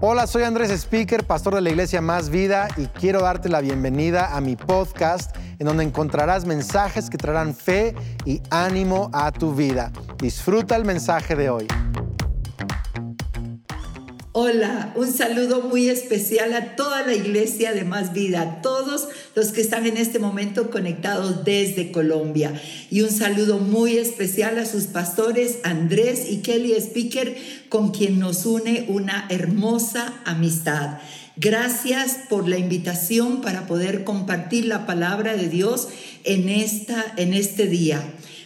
Hola, soy Andrés Speaker, pastor de la iglesia Más Vida y quiero darte la bienvenida a mi podcast en donde encontrarás mensajes que traerán fe y ánimo a tu vida. Disfruta el mensaje de hoy. Hola, un saludo muy especial a toda la iglesia de Más Vida, a todos los que están en este momento conectados desde Colombia. Y un saludo muy especial a sus pastores Andrés y Kelly Speaker, con quien nos une una hermosa amistad. Gracias por la invitación para poder compartir la palabra de Dios en, esta, en este día.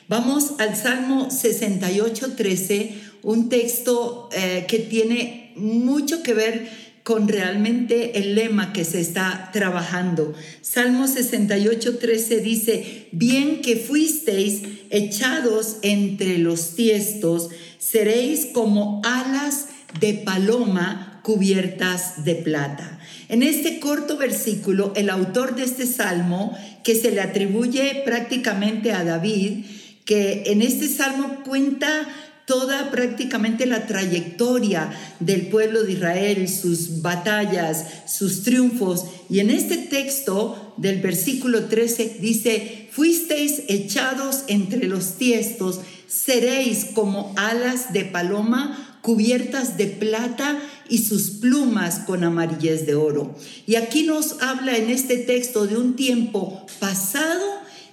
Vamos al Salmo 68, 13, un texto eh, que tiene mucho que ver con realmente el lema que se está trabajando. Salmo 68, 13 dice, bien que fuisteis echados entre los tiestos, seréis como alas de paloma cubiertas de plata. En este corto versículo, el autor de este salmo, que se le atribuye prácticamente a David, que en este salmo cuenta toda prácticamente la trayectoria del pueblo de Israel, sus batallas, sus triunfos. Y en este texto del versículo 13 dice, fuisteis echados entre los tiestos, seréis como alas de paloma cubiertas de plata y sus plumas con amarillez de oro. Y aquí nos habla en este texto de un tiempo pasado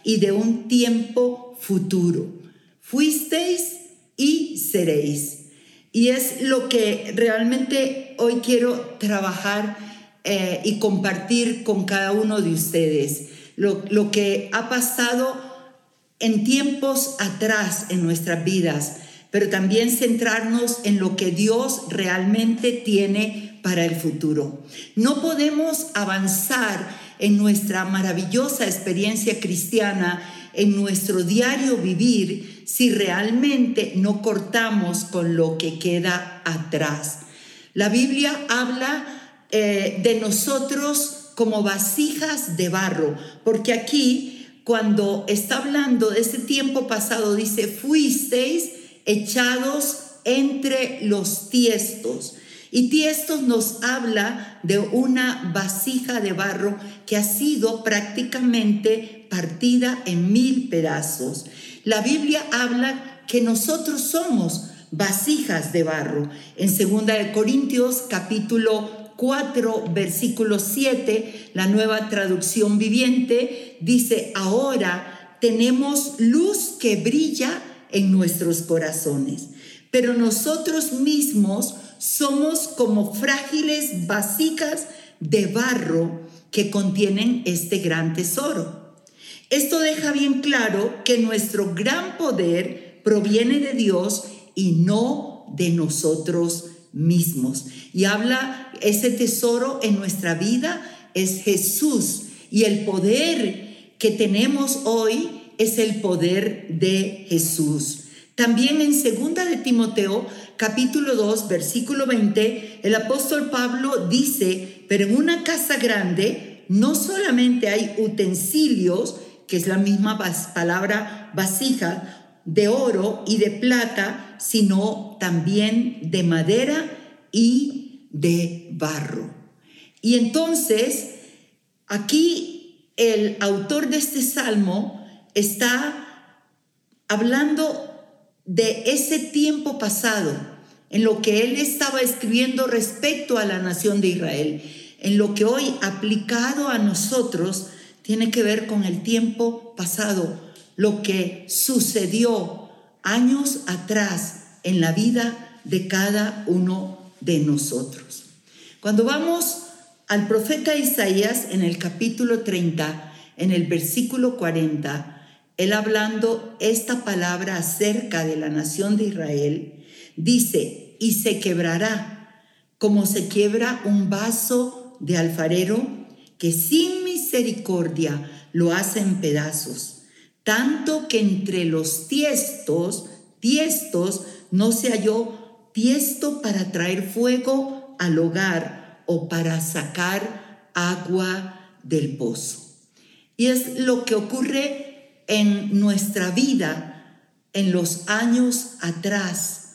y de un tiempo futuro. Fuisteis y seréis. Y es lo que realmente hoy quiero trabajar eh, y compartir con cada uno de ustedes. Lo, lo que ha pasado en tiempos atrás en nuestras vidas, pero también centrarnos en lo que Dios realmente tiene para el futuro. No podemos avanzar en nuestra maravillosa experiencia cristiana, en nuestro diario vivir, si realmente no cortamos con lo que queda atrás. La Biblia habla eh, de nosotros como vasijas de barro, porque aquí cuando está hablando de ese tiempo pasado, dice, fuisteis echados entre los tiestos. Y tiestos nos habla de una vasija de barro que ha sido prácticamente partida en mil pedazos. La Biblia habla que nosotros somos vasijas de barro. En 2 Corintios capítulo 4, versículo 7, la nueva traducción viviente dice, ahora tenemos luz que brilla en nuestros corazones, pero nosotros mismos somos como frágiles vasijas de barro que contienen este gran tesoro. Esto deja bien claro que nuestro gran poder proviene de Dios y no de nosotros mismos. Y habla, ese tesoro en nuestra vida es Jesús. Y el poder que tenemos hoy es el poder de Jesús. También en segunda de Timoteo, capítulo 2, versículo 20, el apóstol Pablo dice, pero en una casa grande no solamente hay utensilios, que es la misma palabra vasija, de oro y de plata, sino también de madera y de barro. Y entonces, aquí el autor de este salmo está hablando de ese tiempo pasado, en lo que él estaba escribiendo respecto a la nación de Israel, en lo que hoy aplicado a nosotros tiene que ver con el tiempo pasado, lo que sucedió años atrás en la vida de cada uno de nosotros. Cuando vamos al profeta Isaías en el capítulo 30, en el versículo 40, él hablando esta palabra acerca de la nación de Israel, dice, y se quebrará como se quiebra un vaso de alfarero que sin misericordia lo hace en pedazos, tanto que entre los tiestos, tiestos, no se halló tiesto para traer fuego al hogar o para sacar agua del pozo. Y es lo que ocurre en nuestra vida en los años atrás.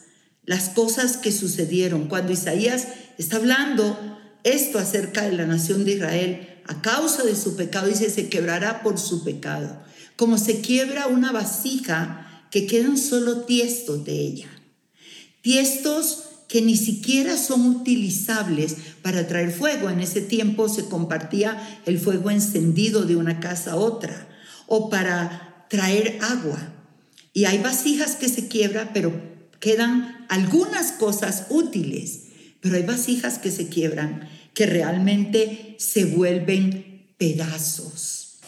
las cosas que sucedieron. Cuando Isaías está hablando esto acerca de la nación de Israel, a causa de su pecado, dice, se quebrará por su pecado. Como se quiebra una vasija que quedan solo tiestos de ella. Tiestos que ni siquiera son utilizables para traer fuego. En ese tiempo se compartía el fuego encendido de una casa a otra o para traer agua. Y hay vasijas que se quiebran, pero quedan algunas cosas útiles, pero hay vasijas que se quiebran que realmente se vuelven pedazos.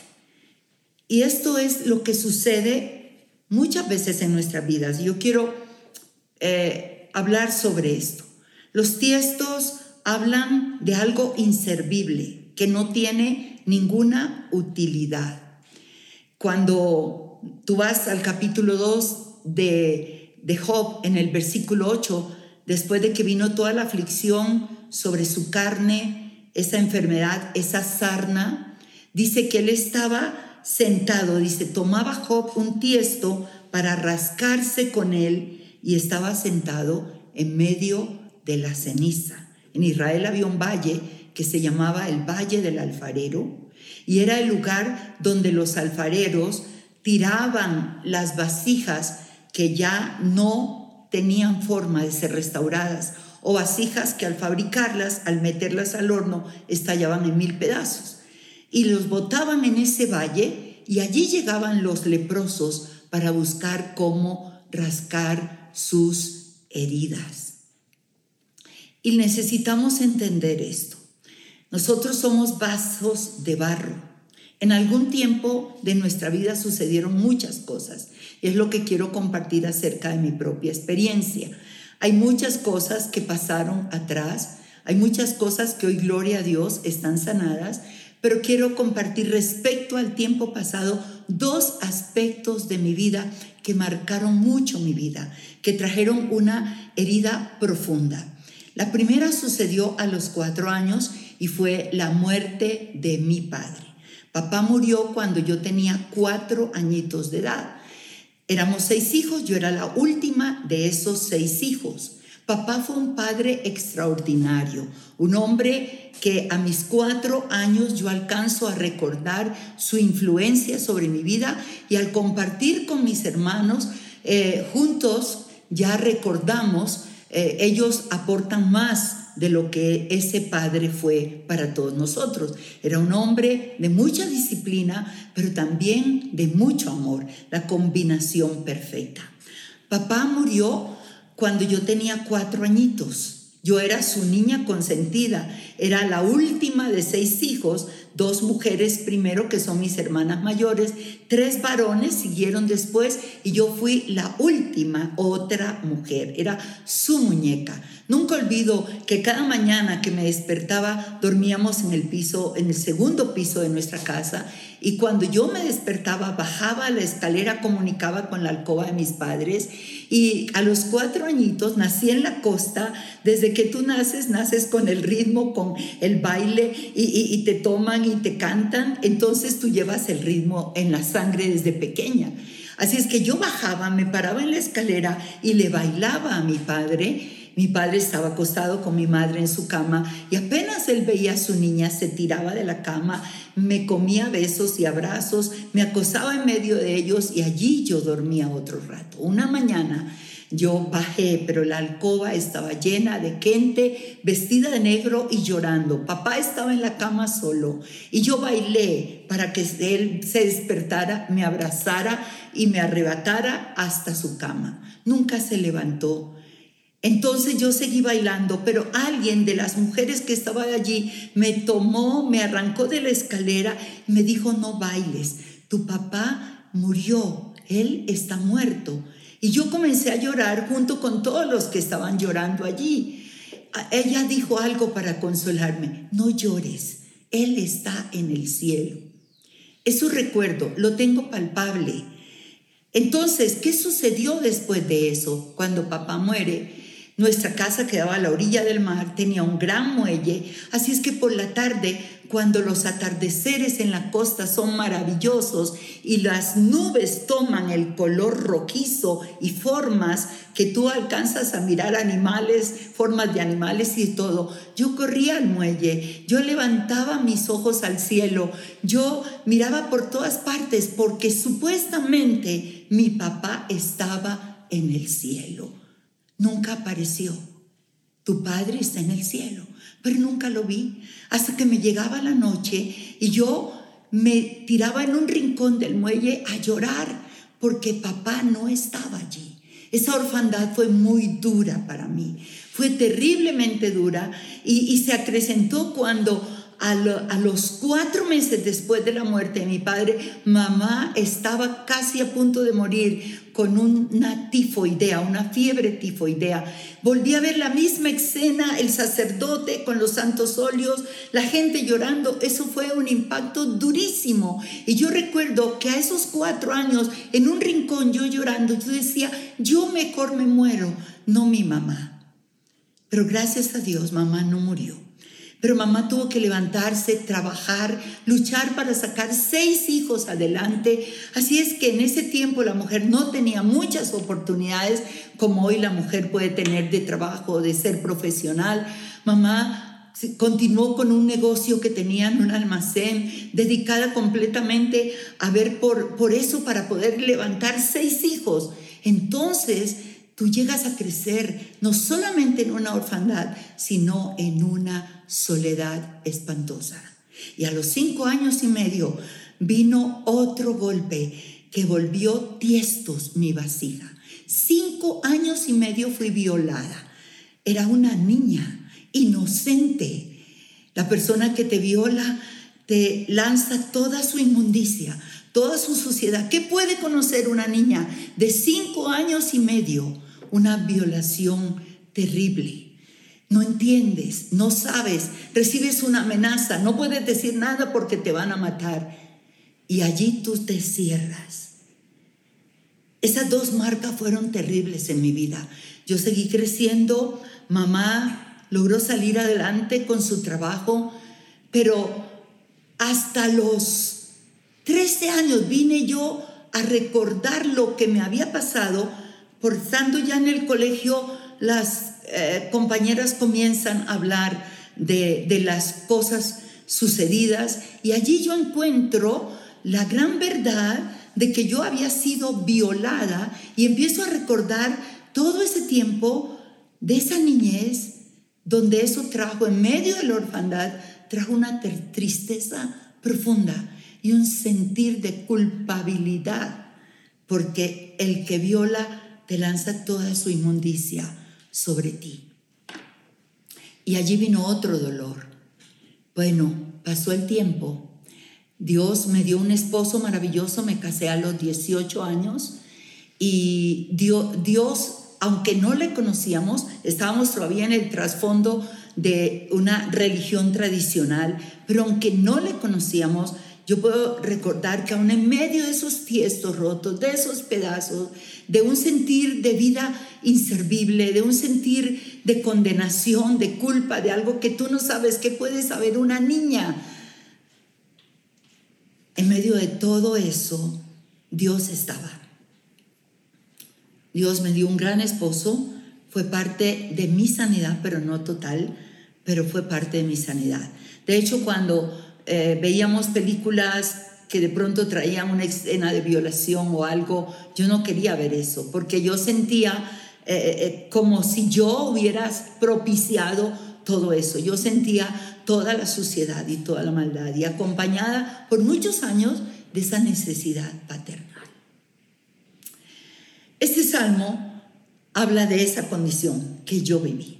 Y esto es lo que sucede muchas veces en nuestras vidas. Yo quiero eh, hablar sobre esto. Los tiestos hablan de algo inservible, que no tiene ninguna utilidad. Cuando tú vas al capítulo 2 de, de Job, en el versículo 8, después de que vino toda la aflicción sobre su carne, esa enfermedad, esa sarna, dice que él estaba sentado, dice, tomaba Job un tiesto para rascarse con él y estaba sentado en medio de la ceniza. En Israel había un valle que se llamaba el Valle del Alfarero y era el lugar donde los alfareros tiraban las vasijas que ya no tenían forma de ser restauradas o vasijas que al fabricarlas, al meterlas al horno, estallaban en mil pedazos. Y los botaban en ese valle y allí llegaban los leprosos para buscar cómo rascar sus heridas. Y necesitamos entender esto. Nosotros somos vasos de barro. En algún tiempo de nuestra vida sucedieron muchas cosas y es lo que quiero compartir acerca de mi propia experiencia. Hay muchas cosas que pasaron atrás, hay muchas cosas que hoy, gloria a Dios, están sanadas, pero quiero compartir respecto al tiempo pasado dos aspectos de mi vida que marcaron mucho mi vida, que trajeron una herida profunda. La primera sucedió a los cuatro años y fue la muerte de mi padre. Papá murió cuando yo tenía cuatro añitos de edad. Éramos seis hijos, yo era la última de esos seis hijos. Papá fue un padre extraordinario, un hombre que a mis cuatro años yo alcanzo a recordar su influencia sobre mi vida y al compartir con mis hermanos, eh, juntos ya recordamos, eh, ellos aportan más de lo que ese padre fue para todos nosotros. Era un hombre de mucha disciplina, pero también de mucho amor, la combinación perfecta. Papá murió cuando yo tenía cuatro añitos. Yo era su niña consentida, era la última de seis hijos, dos mujeres primero que son mis hermanas mayores, tres varones siguieron después y yo fui la última, otra mujer, era su muñeca. Nunca olvido que cada mañana que me despertaba dormíamos en el piso, en el segundo piso de nuestra casa y cuando yo me despertaba bajaba la escalera, comunicaba con la alcoba de mis padres y a los cuatro añitos nací en la costa. Desde que tú naces, naces con el ritmo, con el baile y, te toman y te cantan. Entonces tú llevas el ritmo en la sangre desde pequeña. Así es que yo bajaba, me paraba en la escalera y le bailaba a mi padre. Mi padre estaba acostado con mi madre en su cama y apenas él veía a su niña se tiraba de la cama, me comía besos y abrazos, me acosaba en medio de ellos y allí yo dormía otro rato. Una mañana yo bajé, pero la alcoba estaba llena de gente vestida de negro y llorando. Papá estaba en la cama solo y yo bailé para que él se despertara, me abrazara y me arrebatara hasta su cama. Nunca se levantó. Entonces yo seguí bailando, pero alguien de las mujeres que estaba allí me tomó, me arrancó de la escalera y me dijo, no bailes, tu papá murió, él está muerto. Y yo comencé a llorar junto con todos los que estaban llorando allí. Ella dijo algo para consolarme, no llores, él está en el cielo. Es su recuerdo, lo tengo palpable. Entonces, ¿qué sucedió después de eso? Cuando papá muere, Nuestra casa quedaba a la orilla del mar, tenía un gran muelle, así es que por la tarde, cuando los atardeceres en la costa son maravillosos y las nubes toman el color rojizo y formas que tú alcanzas a mirar animales, formas de animales y todo, yo corría al muelle, yo levantaba mis ojos al cielo, yo miraba por todas partes porque supuestamente mi papá estaba en el cielo nunca apareció. Tu Padre está en el cielo, pero nunca lo vi hasta que me llegaba la noche y yo me tiraba en un rincón del muelle a llorar porque papá no estaba allí. Esa orfandad fue muy dura para mí, fue terriblemente dura y, se acrecentó cuando a, los cuatro meses después de la muerte de mi padre, mamá estaba casi a punto de morir con una tifoidea, una fiebre tifoidea. Volví a ver la misma escena, el sacerdote con los santos óleos, la gente llorando. Eso fue un impacto durísimo. Y yo recuerdo que a esos cuatro años, en un rincón, yo llorando, yo decía, yo mejor me muero, no mi mamá. Pero gracias a Dios, mamá no murió. Pero mamá tuvo que levantarse, trabajar, luchar para sacar seis hijos adelante. Así es que en ese tiempo la mujer no tenía muchas oportunidades como hoy la mujer puede tener de trabajo, de ser profesional. Mamá continuó con un negocio que tenía en un almacén, dedicada completamente a ver por, por eso para poder levantar seis hijos. Entonces, tú llegas a crecer no solamente en una orfandad, sino en una soledad espantosa. Y a los cinco años y medio vino otro golpe que volvió tiestos mi vasija. Cinco años y medio fui violada. Era una niña inocente. La persona que te viola te lanza toda su inmundicia, toda su suciedad. ¿Qué puede conocer una niña de cinco años y medio? Una violación terrible. No entiendes, no sabes, recibes una amenaza, no puedes decir nada porque te van a matar. Y allí tú te cierras. Esas dos marcas fueron terribles en mi vida. Yo seguí creciendo, mamá logró salir adelante con su trabajo, pero hasta los 13 años vine yo a recordar lo que me había pasado por estando ya en el colegio, las eh, compañeras comienzan a hablar de, de las cosas sucedidas y allí yo encuentro la gran verdad de que yo había sido violada y empiezo a recordar todo ese tiempo de esa niñez donde eso trajo en medio de la orfandad, trajo una tristeza profunda y un sentir de culpabilidad, porque el que viola te lanza toda su inmundicia sobre ti. Y allí vino otro dolor. Bueno, pasó el tiempo. Dios me dio un esposo maravilloso, me casé a los 18 años y Dios, aunque no le conocíamos, estábamos todavía en el trasfondo de una religión tradicional, pero aunque no le conocíamos, yo puedo recordar que aún en medio de esos tiestos rotos, de esos pedazos, de un sentir de vida inservible, de un sentir de condenación, de culpa, de algo que tú no sabes que puede saber una niña. En medio de todo eso, Dios estaba. Dios me dio un gran esposo, fue parte de mi sanidad, pero no total, pero fue parte de mi sanidad. De hecho, cuando eh, veíamos películas que de pronto traían una escena de violación o algo, yo no quería ver eso, porque yo sentía eh, eh, como si yo hubiera propiciado todo eso. Yo sentía toda la suciedad y toda la maldad y acompañada por muchos años de esa necesidad paternal. Este salmo habla de esa condición que yo viví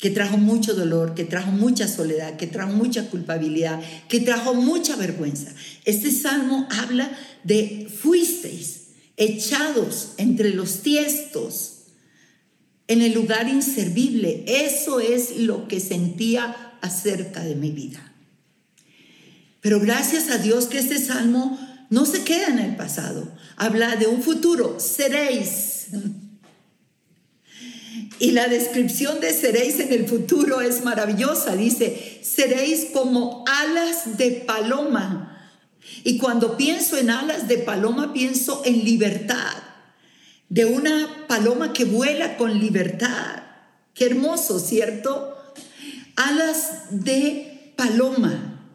que trajo mucho dolor, que trajo mucha soledad, que trajo mucha culpabilidad, que trajo mucha vergüenza. Este salmo habla de fuisteis echados entre los tiestos en el lugar inservible. Eso es lo que sentía acerca de mi vida. Pero gracias a Dios que este salmo no se queda en el pasado. Habla de un futuro. Seréis Y la descripción de seréis en el futuro es maravillosa. Dice, seréis como alas de paloma. Y cuando pienso en alas de paloma, pienso en libertad. De una paloma que vuela con libertad. Qué hermoso, ¿cierto? Alas de paloma,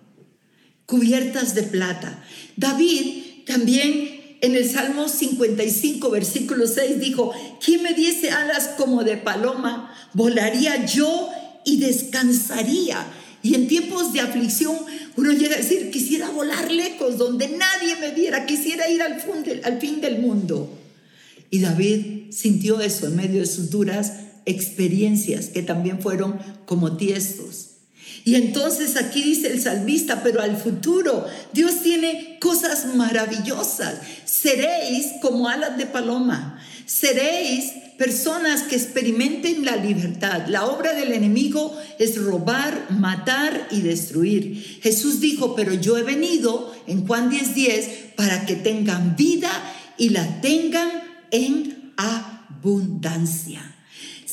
cubiertas de plata. David también en el Salmo 55, versículo 6 dijo, ¿quién me diese alas como de paloma? Volaría yo y descansaría. Y en tiempos de aflicción uno llega a decir, quisiera volar lejos, donde nadie me viera, quisiera ir al, al fin del mundo. Y David sintió eso en medio de sus duras experiencias, que también fueron como tiestos. Y entonces aquí dice el salmista, pero al futuro Dios tiene cosas maravillosas. Seréis como alas de paloma. Seréis personas que experimenten la libertad. La obra del enemigo es robar, matar y destruir. Jesús dijo, pero yo he venido en Juan 10:10 10, para que tengan vida y la tengan en abundancia.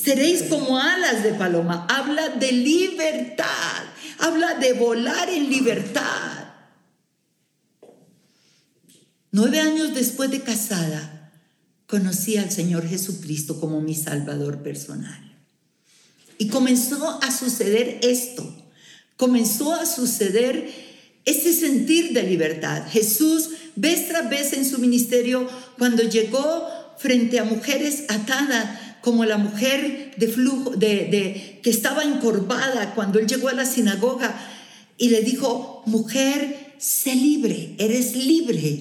Seréis como alas de paloma. Habla de libertad. Habla de volar en libertad. Nueve años después de casada, conocí al Señor Jesucristo como mi Salvador personal. Y comenzó a suceder esto. Comenzó a suceder este sentir de libertad. Jesús, vez tras vez en su ministerio, cuando llegó frente a mujeres atadas, como la mujer de flujo, de, que estaba encorvada cuando él llegó a la sinagoga y le dijo, mujer, sé libre, eres libre.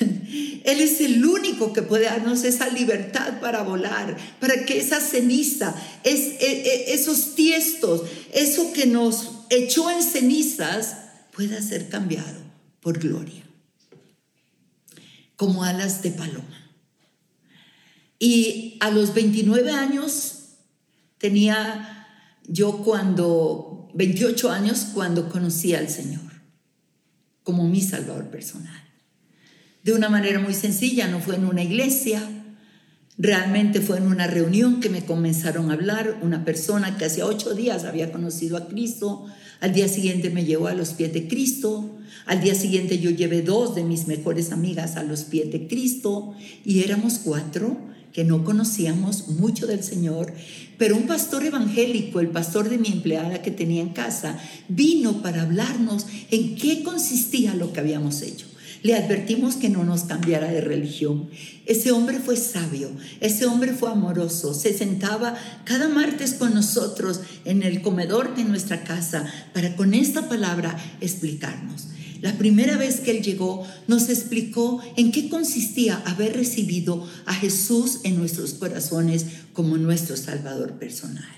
Él es el único que puede darnos esa libertad para volar, para que esa ceniza, es, e, e, esos tiestos, eso que nos echó en cenizas, pueda ser cambiado por gloria, como alas de paloma. Y a los 29 años tenía yo cuando, 28 años cuando conocí al Señor como mi Salvador personal. De una manera muy sencilla, no fue en una iglesia, realmente fue en una reunión que me comenzaron a hablar, una persona que hacía ocho días había conocido a Cristo, al día siguiente me llevó a los pies de Cristo, al día siguiente yo llevé dos de mis mejores amigas a los pies de Cristo y éramos cuatro que no conocíamos mucho del Señor, pero un pastor evangélico, el pastor de mi empleada que tenía en casa, vino para hablarnos en qué consistía lo que habíamos hecho. Le advertimos que no nos cambiara de religión. Ese hombre fue sabio, ese hombre fue amoroso, se sentaba cada martes con nosotros en el comedor de nuestra casa para con esta palabra explicarnos. La primera vez que Él llegó nos explicó en qué consistía haber recibido a Jesús en nuestros corazones como nuestro Salvador personal.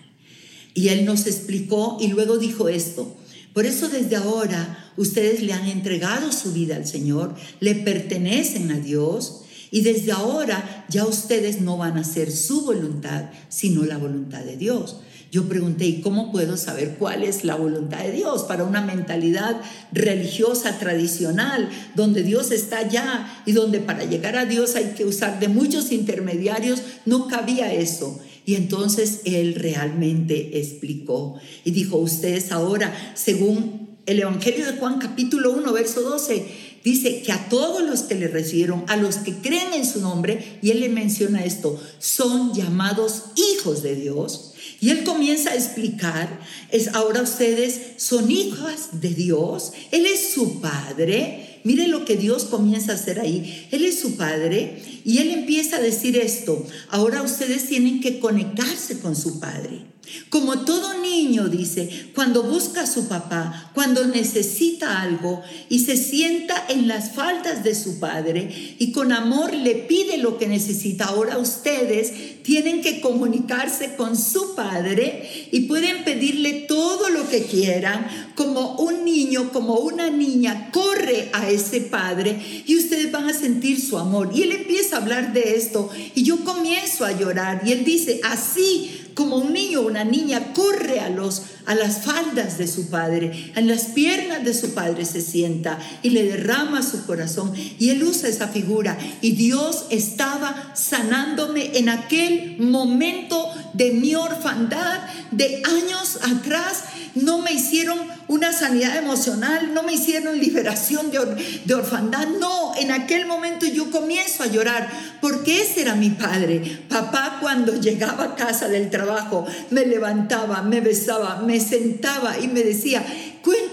Y Él nos explicó y luego dijo esto. Por eso desde ahora ustedes le han entregado su vida al Señor, le pertenecen a Dios y desde ahora ya ustedes no van a hacer su voluntad, sino la voluntad de Dios. Yo pregunté, ¿y cómo puedo saber cuál es la voluntad de Dios para una mentalidad religiosa tradicional, donde Dios está allá y donde para llegar a Dios hay que usar de muchos intermediarios? No cabía eso. Y entonces Él realmente explicó y dijo, ustedes ahora, según el Evangelio de Juan capítulo 1, verso 12, dice que a todos los que le recibieron, a los que creen en su nombre, y él le menciona esto, son llamados hijos de Dios. Y él comienza a explicar, es ahora ustedes son hijas de Dios, él es su padre. Mire lo que Dios comienza a hacer ahí. Él es su padre y él empieza a decir esto. Ahora ustedes tienen que conectarse con su padre. Como todo niño, dice, cuando busca a su papá, cuando necesita algo y se sienta en las faldas de su padre y con amor le pide lo que necesita, ahora ustedes tienen que comunicarse con su padre y pueden pedirle todo lo que quieran, como un niño, como una niña, corre a ese padre y ustedes van a sentir su amor. Y él empieza a hablar de esto y yo comienzo a llorar y él dice, así como un niño o una niña corre a, los, a las faldas de su padre, en las piernas de su padre se sienta y le derrama su corazón. Y él usa esa figura. Y Dios estaba sanándome en aquel momento de mi orfandad de años atrás no me hicieron una sanidad emocional, no me hicieron liberación de, de, orfandad. No, en aquel momento yo comienzo a llorar porque ese era mi padre. Papá cuando llegaba a casa del trabajo me levantaba, me besaba, me sentaba y me decía,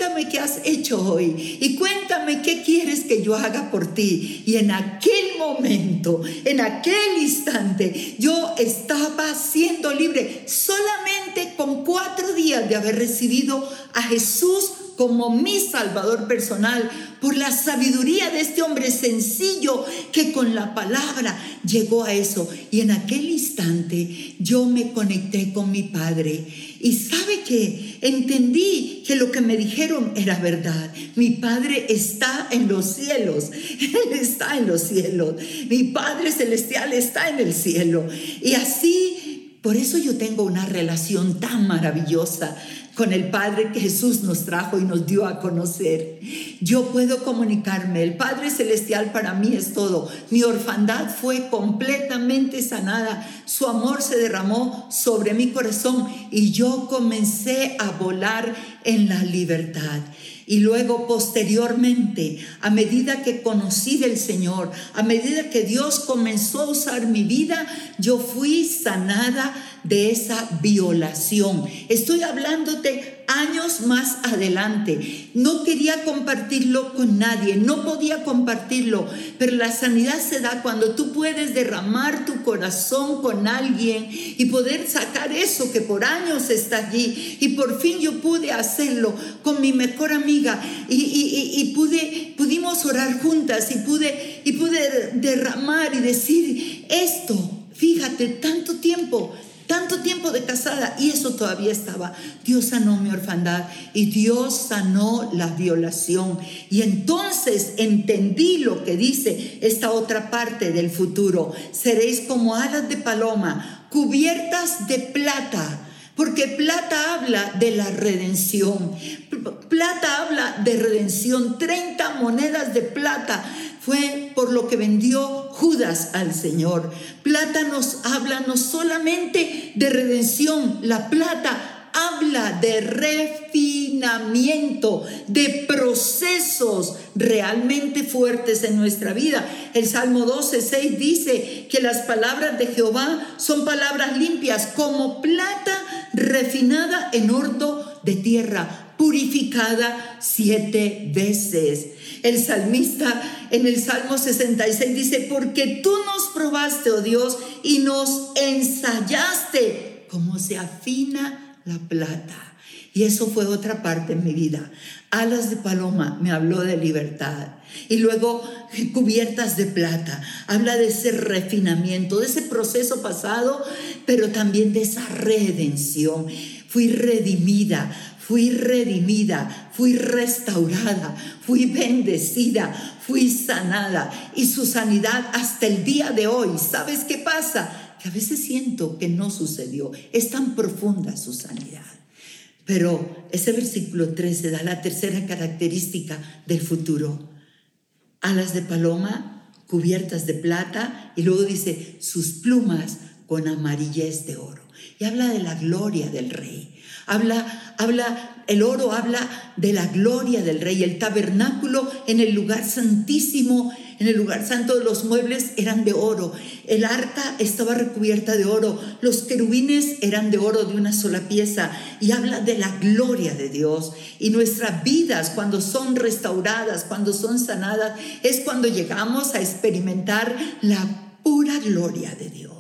cuéntame qué has hecho hoy y cuéntame qué quieres que yo haga por ti. Y en aquel momento, en aquel instante, yo estaba siendo libre solamente con cuatro días de haber recibido a Jesús como mi Salvador personal, por la sabiduría de este hombre sencillo que con la palabra llegó a eso. Y en aquel instante yo me conecté con mi Padre. Y sabe que entendí que lo que me dijeron era verdad. Mi Padre está en los cielos. Él está en los cielos. Mi Padre celestial está en el cielo. Y así, por eso yo tengo una relación tan maravillosa con el Padre que Jesús nos trajo y nos dio a conocer. Yo puedo comunicarme. El Padre Celestial para mí es todo. Mi orfandad fue completamente sanada. Su amor se derramó sobre mi corazón y yo comencé a volar en la libertad. Y luego posteriormente, a medida que conocí del Señor, a medida que Dios comenzó a usar mi vida, yo fui sanada de esa violación. Estoy hablándote años más adelante. No quería compartirlo con nadie, no podía compartirlo, pero la sanidad se da cuando tú puedes derramar tu corazón con alguien y poder sacar eso que por años está allí. Y por fin yo pude hacerlo con mi mejor amiga y, pude, pudimos orar juntas y pude, y pude derramar y decir esto. Fíjate, tanto tiempo tanto tiempo de casada y eso todavía estaba. Dios sanó mi orfandad y Dios sanó la violación. Y entonces entendí lo que dice esta otra parte del futuro. Seréis como alas de paloma, cubiertas de plata. Porque plata habla de la redención. Plata habla de redención. 30 monedas de plata fue por lo que vendió Judas al Señor. Plata nos habla no solamente de redención, la plata habla de refinamiento, de procesos realmente fuertes en nuestra vida. El Salmo 12, 6 dice que las palabras de Jehová son palabras limpias como plata refinada en horno de tierra, purificada siete veces. El salmista en el Salmo 66 dice, porque tú nos probaste, oh Dios, y nos ensayaste como se afina la plata. Y eso fue otra parte en mi vida. Alas de paloma me habló de libertad. Y luego cubiertas de plata. Habla de ese refinamiento, de ese proceso pasado, pero también de esa redención. Fui redimida, fui redimida, fui restaurada, fui bendecida, fui sanada y su sanidad hasta el día de hoy. ¿Sabes qué pasa? Que a veces siento que no sucedió. Es tan profunda su sanidad. Pero ese versículo 13 da la tercera característica del futuro. Alas de paloma cubiertas de plata y luego dice sus plumas con amarillez de oro. Y habla de la gloria del rey. Habla, habla, el oro habla de la gloria del rey. El tabernáculo en el lugar santísimo, en el lugar santo, los muebles eran de oro. El arca estaba recubierta de oro. Los querubines eran de oro de una sola pieza. Y habla de la gloria de Dios. Y nuestras vidas, cuando son restauradas, cuando son sanadas, es cuando llegamos a experimentar la pura gloria de Dios.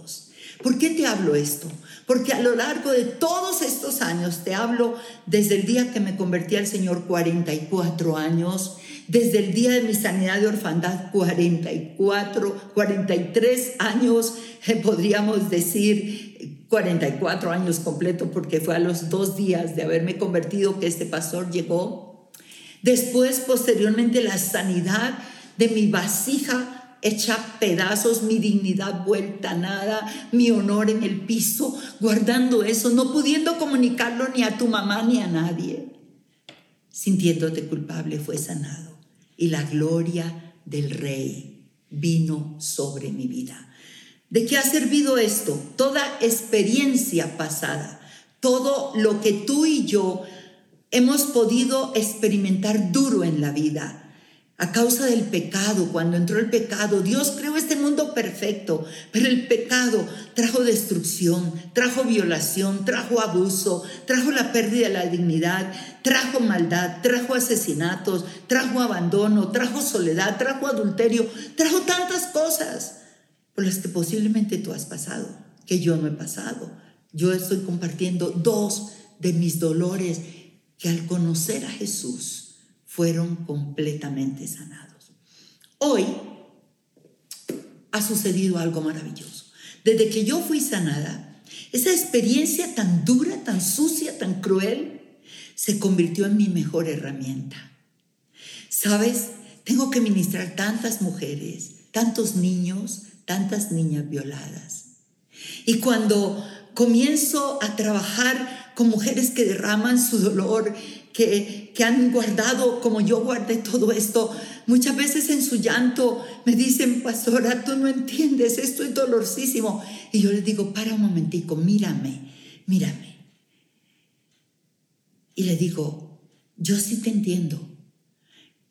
¿Por qué te hablo esto? Porque a lo largo de todos estos años, te hablo desde el día que me convertí al Señor, 44 años, desde el día de mi sanidad de orfandad, 44, 43 años, eh, podríamos decir 44 años completo, porque fue a los dos días de haberme convertido que este pastor llegó. Después, posteriormente, la sanidad de mi vasija hecha pedazos, mi dignidad vuelta nada, mi honor en el piso, guardando eso, no pudiendo comunicarlo ni a tu mamá ni a nadie. Sintiéndote culpable fue sanado y la gloria del rey vino sobre mi vida. ¿De qué ha servido esto? Toda experiencia pasada, todo lo que tú y yo hemos podido experimentar duro en la vida a causa del pecado, cuando entró el pecado, Dios creó este mundo perfecto, pero el pecado trajo destrucción, trajo violación, trajo abuso, trajo la pérdida de la dignidad, trajo maldad, trajo asesinatos, trajo abandono, trajo soledad, trajo adulterio, trajo tantas cosas por las que posiblemente tú has pasado, que yo no he pasado. Yo estoy compartiendo dos de mis dolores que al conocer a Jesús, fueron completamente sanados. Hoy ha sucedido algo maravilloso. Desde que yo fui sanada, esa experiencia tan dura, tan sucia, tan cruel, se convirtió en mi mejor herramienta. ¿Sabes? Tengo que ministrar tantas mujeres, tantos niños, tantas niñas violadas. Y cuando comienzo a trabajar con mujeres que derraman su dolor que, han guardado como yo guardé todo esto. Muchas veces en su llanto me dicen, pastora, tú no entiendes, esto es dolorosísimo. Y yo les digo, para un momentico, mírame, mírame. Y le digo, yo sí te entiendo.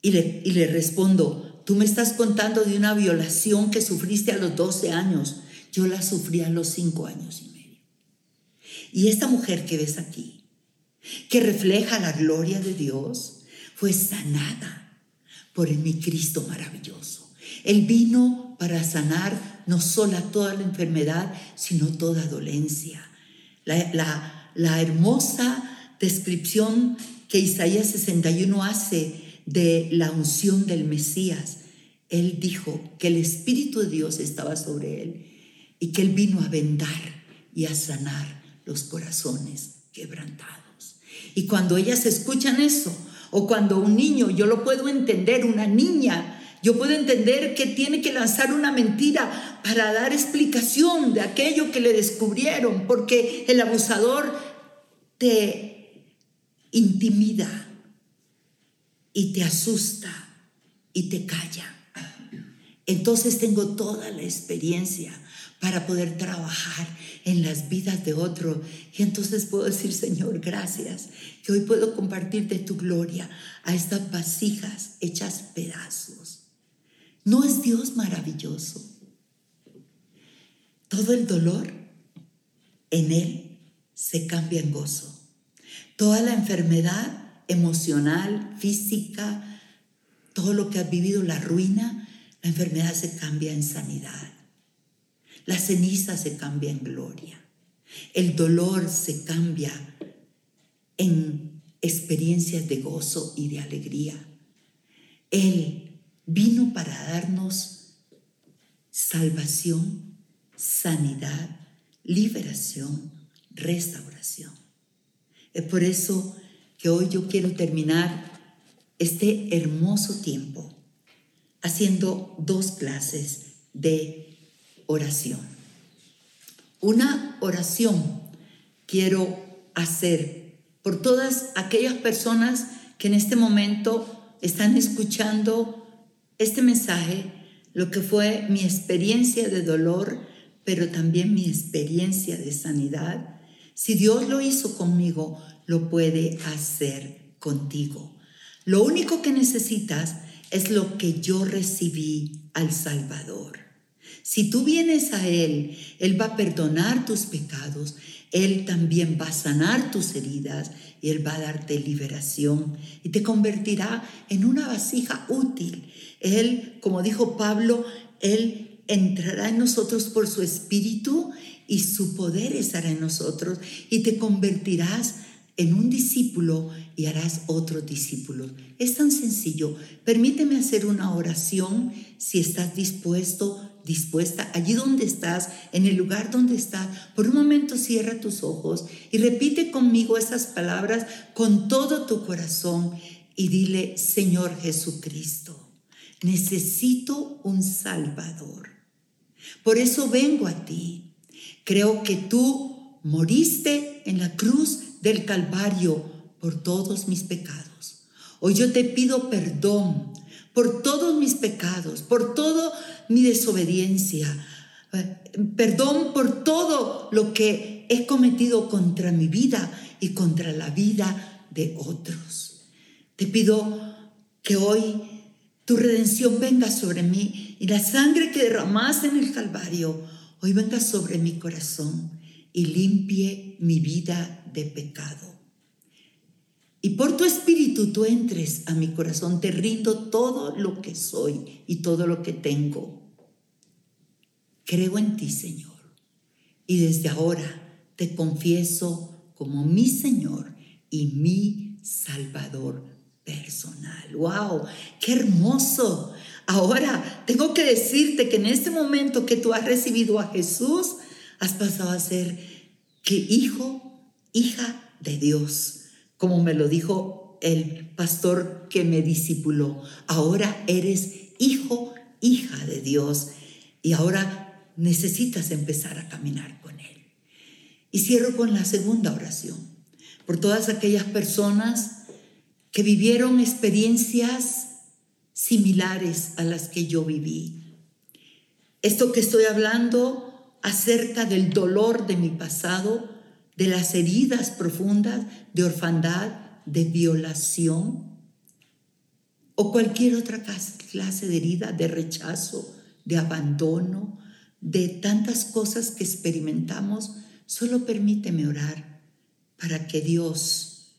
Y le, y le respondo, tú me estás contando de una violación que sufriste a los 12 años. Yo la sufrí a los 5 años y medio. Y esta mujer que ves aquí, que refleja la gloria de Dios, fue sanada por el mi Cristo maravilloso. Él vino para sanar no solo toda la enfermedad, sino toda dolencia. La, la hermosa descripción que Isaías 61 hace de la unción del Mesías, él dijo que el Espíritu de Dios estaba sobre él y que él vino a vendar y a sanar los corazones quebrantados. Y cuando ellas escuchan eso, o cuando un niño, yo lo puedo entender, una niña, yo puedo entender que tiene que lanzar una mentira para dar explicación de aquello que le descubrieron, porque el abusador te intimida y te asusta y te calla. Entonces tengo toda la experiencia para poder trabajar en las vidas de otro. Y entonces puedo decir, Señor, gracias, que hoy puedo compartir de tu gloria a estas vasijas hechas pedazos. ¿No es Dios maravilloso? Todo el dolor en Él se cambia en gozo. Toda la enfermedad emocional, física, todo lo que has vivido, la ruina, la enfermedad se cambia en sanidad. La ceniza se cambia en gloria. El dolor se cambia en experiencias de gozo y de alegría. Él vino para darnos salvación, sanidad, liberación, restauración. Es por eso que hoy yo quiero terminar este hermoso tiempo haciendo dos clases de oración. Una oración quiero hacer por todas aquellas personas que en este momento están escuchando este mensaje, lo que fue mi experiencia de dolor, pero también mi experiencia de sanidad. Si Dios lo hizo conmigo, lo puede hacer contigo. Lo único que necesitas es lo que yo recibí al Salvador. Si tú vienes a Él, Él va a perdonar tus pecados, Él también va a sanar tus heridas y Él va a darte liberación y te convertirá en una vasija útil. Él, como dijo Pablo, Él entrará en nosotros por su espíritu y su poder estará en nosotros y te convertirás en un discípulo y harás otros discípulos. Es tan sencillo. Permíteme hacer una oración si estás dispuesto dispuesta, allí donde estás, en el lugar donde estás, por un momento cierra tus ojos y repite conmigo esas palabras con todo tu corazón y dile, Señor Jesucristo, necesito un Salvador. Por eso vengo a ti. Creo que tú moriste en la cruz del Calvario por todos mis pecados. Hoy yo te pido perdón por todos mis pecados, por toda mi desobediencia, Perdón por todo lo que he cometido contra mi vida y contra la vida de otros. Te pido que hoy tu redención venga sobre mí y la sangre que derramaste en el Calvario hoy venga sobre mi corazón y limpie mi vida de pecado. Y por tu espíritu tú entres a mi corazón, te rindo todo lo que soy y todo lo que tengo. Creo en ti, Señor, y desde ahora te confieso como mi Señor y mi Salvador personal. ¡Wow! ¡Qué hermoso! Ahora, tengo que decirte que en este momento que tú has recibido a Jesús, has pasado a ser que hijo, hija de Dios, como me lo dijo el pastor que me discipuló. Ahora eres hijo, hija de Dios y ahora necesitas empezar a caminar con Él. Y cierro con la segunda oración, por todas aquellas personas que vivieron experiencias similares a las que yo viví. Esto que estoy hablando acerca del dolor de mi pasado, de las heridas profundas de orfandad, de violación o cualquier otra clase de herida, de rechazo, de abandono, de tantas cosas que experimentamos, solo permíteme orar para que Dios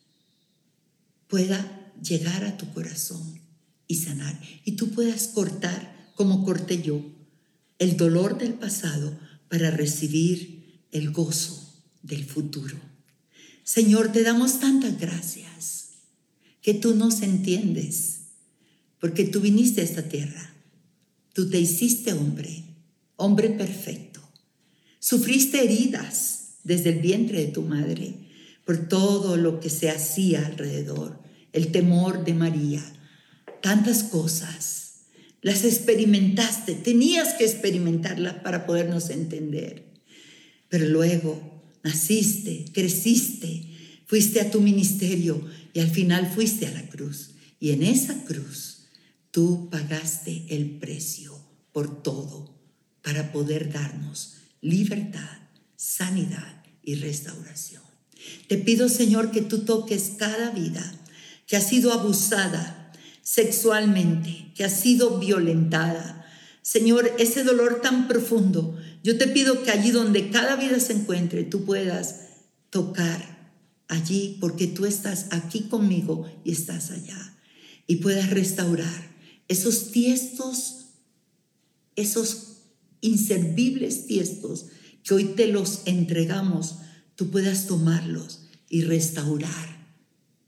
pueda llegar a tu corazón y sanar. Y tú puedas cortar, como corté yo, el dolor del pasado para recibir el gozo del futuro. Señor, te damos tantas gracias que tú nos entiendes, porque tú viniste a esta tierra, tú te hiciste hombre, hombre perfecto, sufriste heridas desde el vientre de tu madre por todo lo que se hacía alrededor el temor de María, tantas cosas. Las experimentaste, tenías que experimentarlas para podernos entender. Pero luego naciste, creciste, fuiste a tu ministerio y al final fuiste a la cruz. Y en esa cruz tú pagaste el precio por todo para poder darnos libertad, sanidad y restauración. Te pido, Señor, que tú toques cada vida que ha sido abusada sexualmente, que ha sido violentada. Señor, ese dolor tan profundo, yo te pido que allí donde cada vida se encuentre, tú puedas tocar allí, porque tú estás aquí conmigo y estás allá, y puedas restaurar esos tiestos, esos inservibles tiestos que hoy te los entregamos, tú puedas tomarlos y restaurar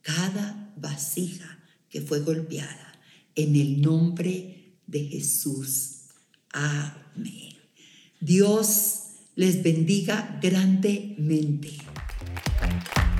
cada vasija que fue golpeada. En el nombre de Jesús. Amén. Dios les bendiga grandemente.